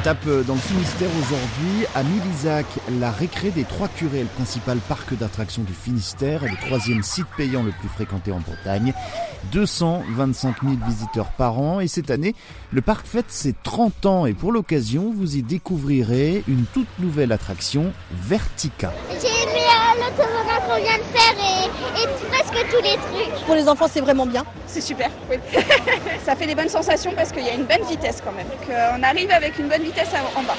Étape euh, dans le Finistère aujourd'hui, à Milizac, la récré des Trois Curés, le principal parc d'attractions du Finistère et le troisième site payant le plus fréquenté en Bretagne. 225 000 visiteurs par an et cette année, le parc fête ses 30 ans et pour l'occasion, vous y découvrirez une toute nouvelle attraction, Vertica. Qu'on vient de faire et, et presque tous les trucs. Pour les enfants, c'est vraiment bien. C'est super, oui. ça fait des bonnes sensations parce qu'il y a une bonne vitesse quand même. Donc, euh, on arrive avec une bonne vitesse en bas.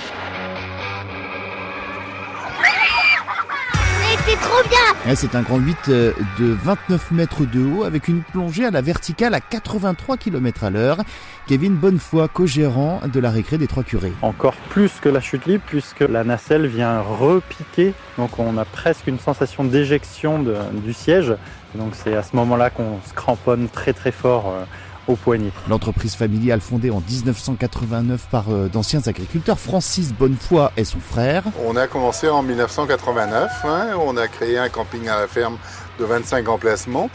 Trop bien C'est un grand 8 euh, de 29 mètres de haut avec une plongée à la verticale à 83 km à l'heure. Kevin Bonnefoy, co-gérant de la récré des Trois Curés. Encore plus que la chute libre puisque la nacelle vient repiquer. Donc on a presque une sensation d'éjection du siège. Donc c'est à ce moment-là qu'on se cramponne très très fort euh, au poignet. L'entreprise familiale fondée en 1989 par euh, d'anciens agriculteurs, Francis Bonnefoy et son frère. On a commencé en 1989, hein. on a créé un camping à la ferme de 25 emplacements.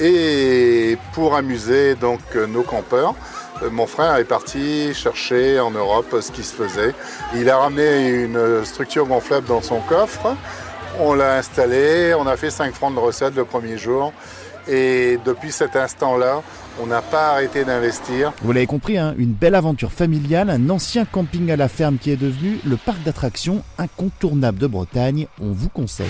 Et pour amuser donc nos campeurs, euh, mon frère est parti chercher en Europe ce qui se faisait. Il a ramené une structure gonflable dans son coffre. On l'a installé, on a fait 5 francs de recette le premier jour. Et depuis cet instant-là, on n'a pas arrêté d'investir. Vous l'avez compris, hein, une belle aventure familiale, un ancien camping à la ferme qui est devenu le parc d'attractions incontournable de Bretagne. On vous conseille.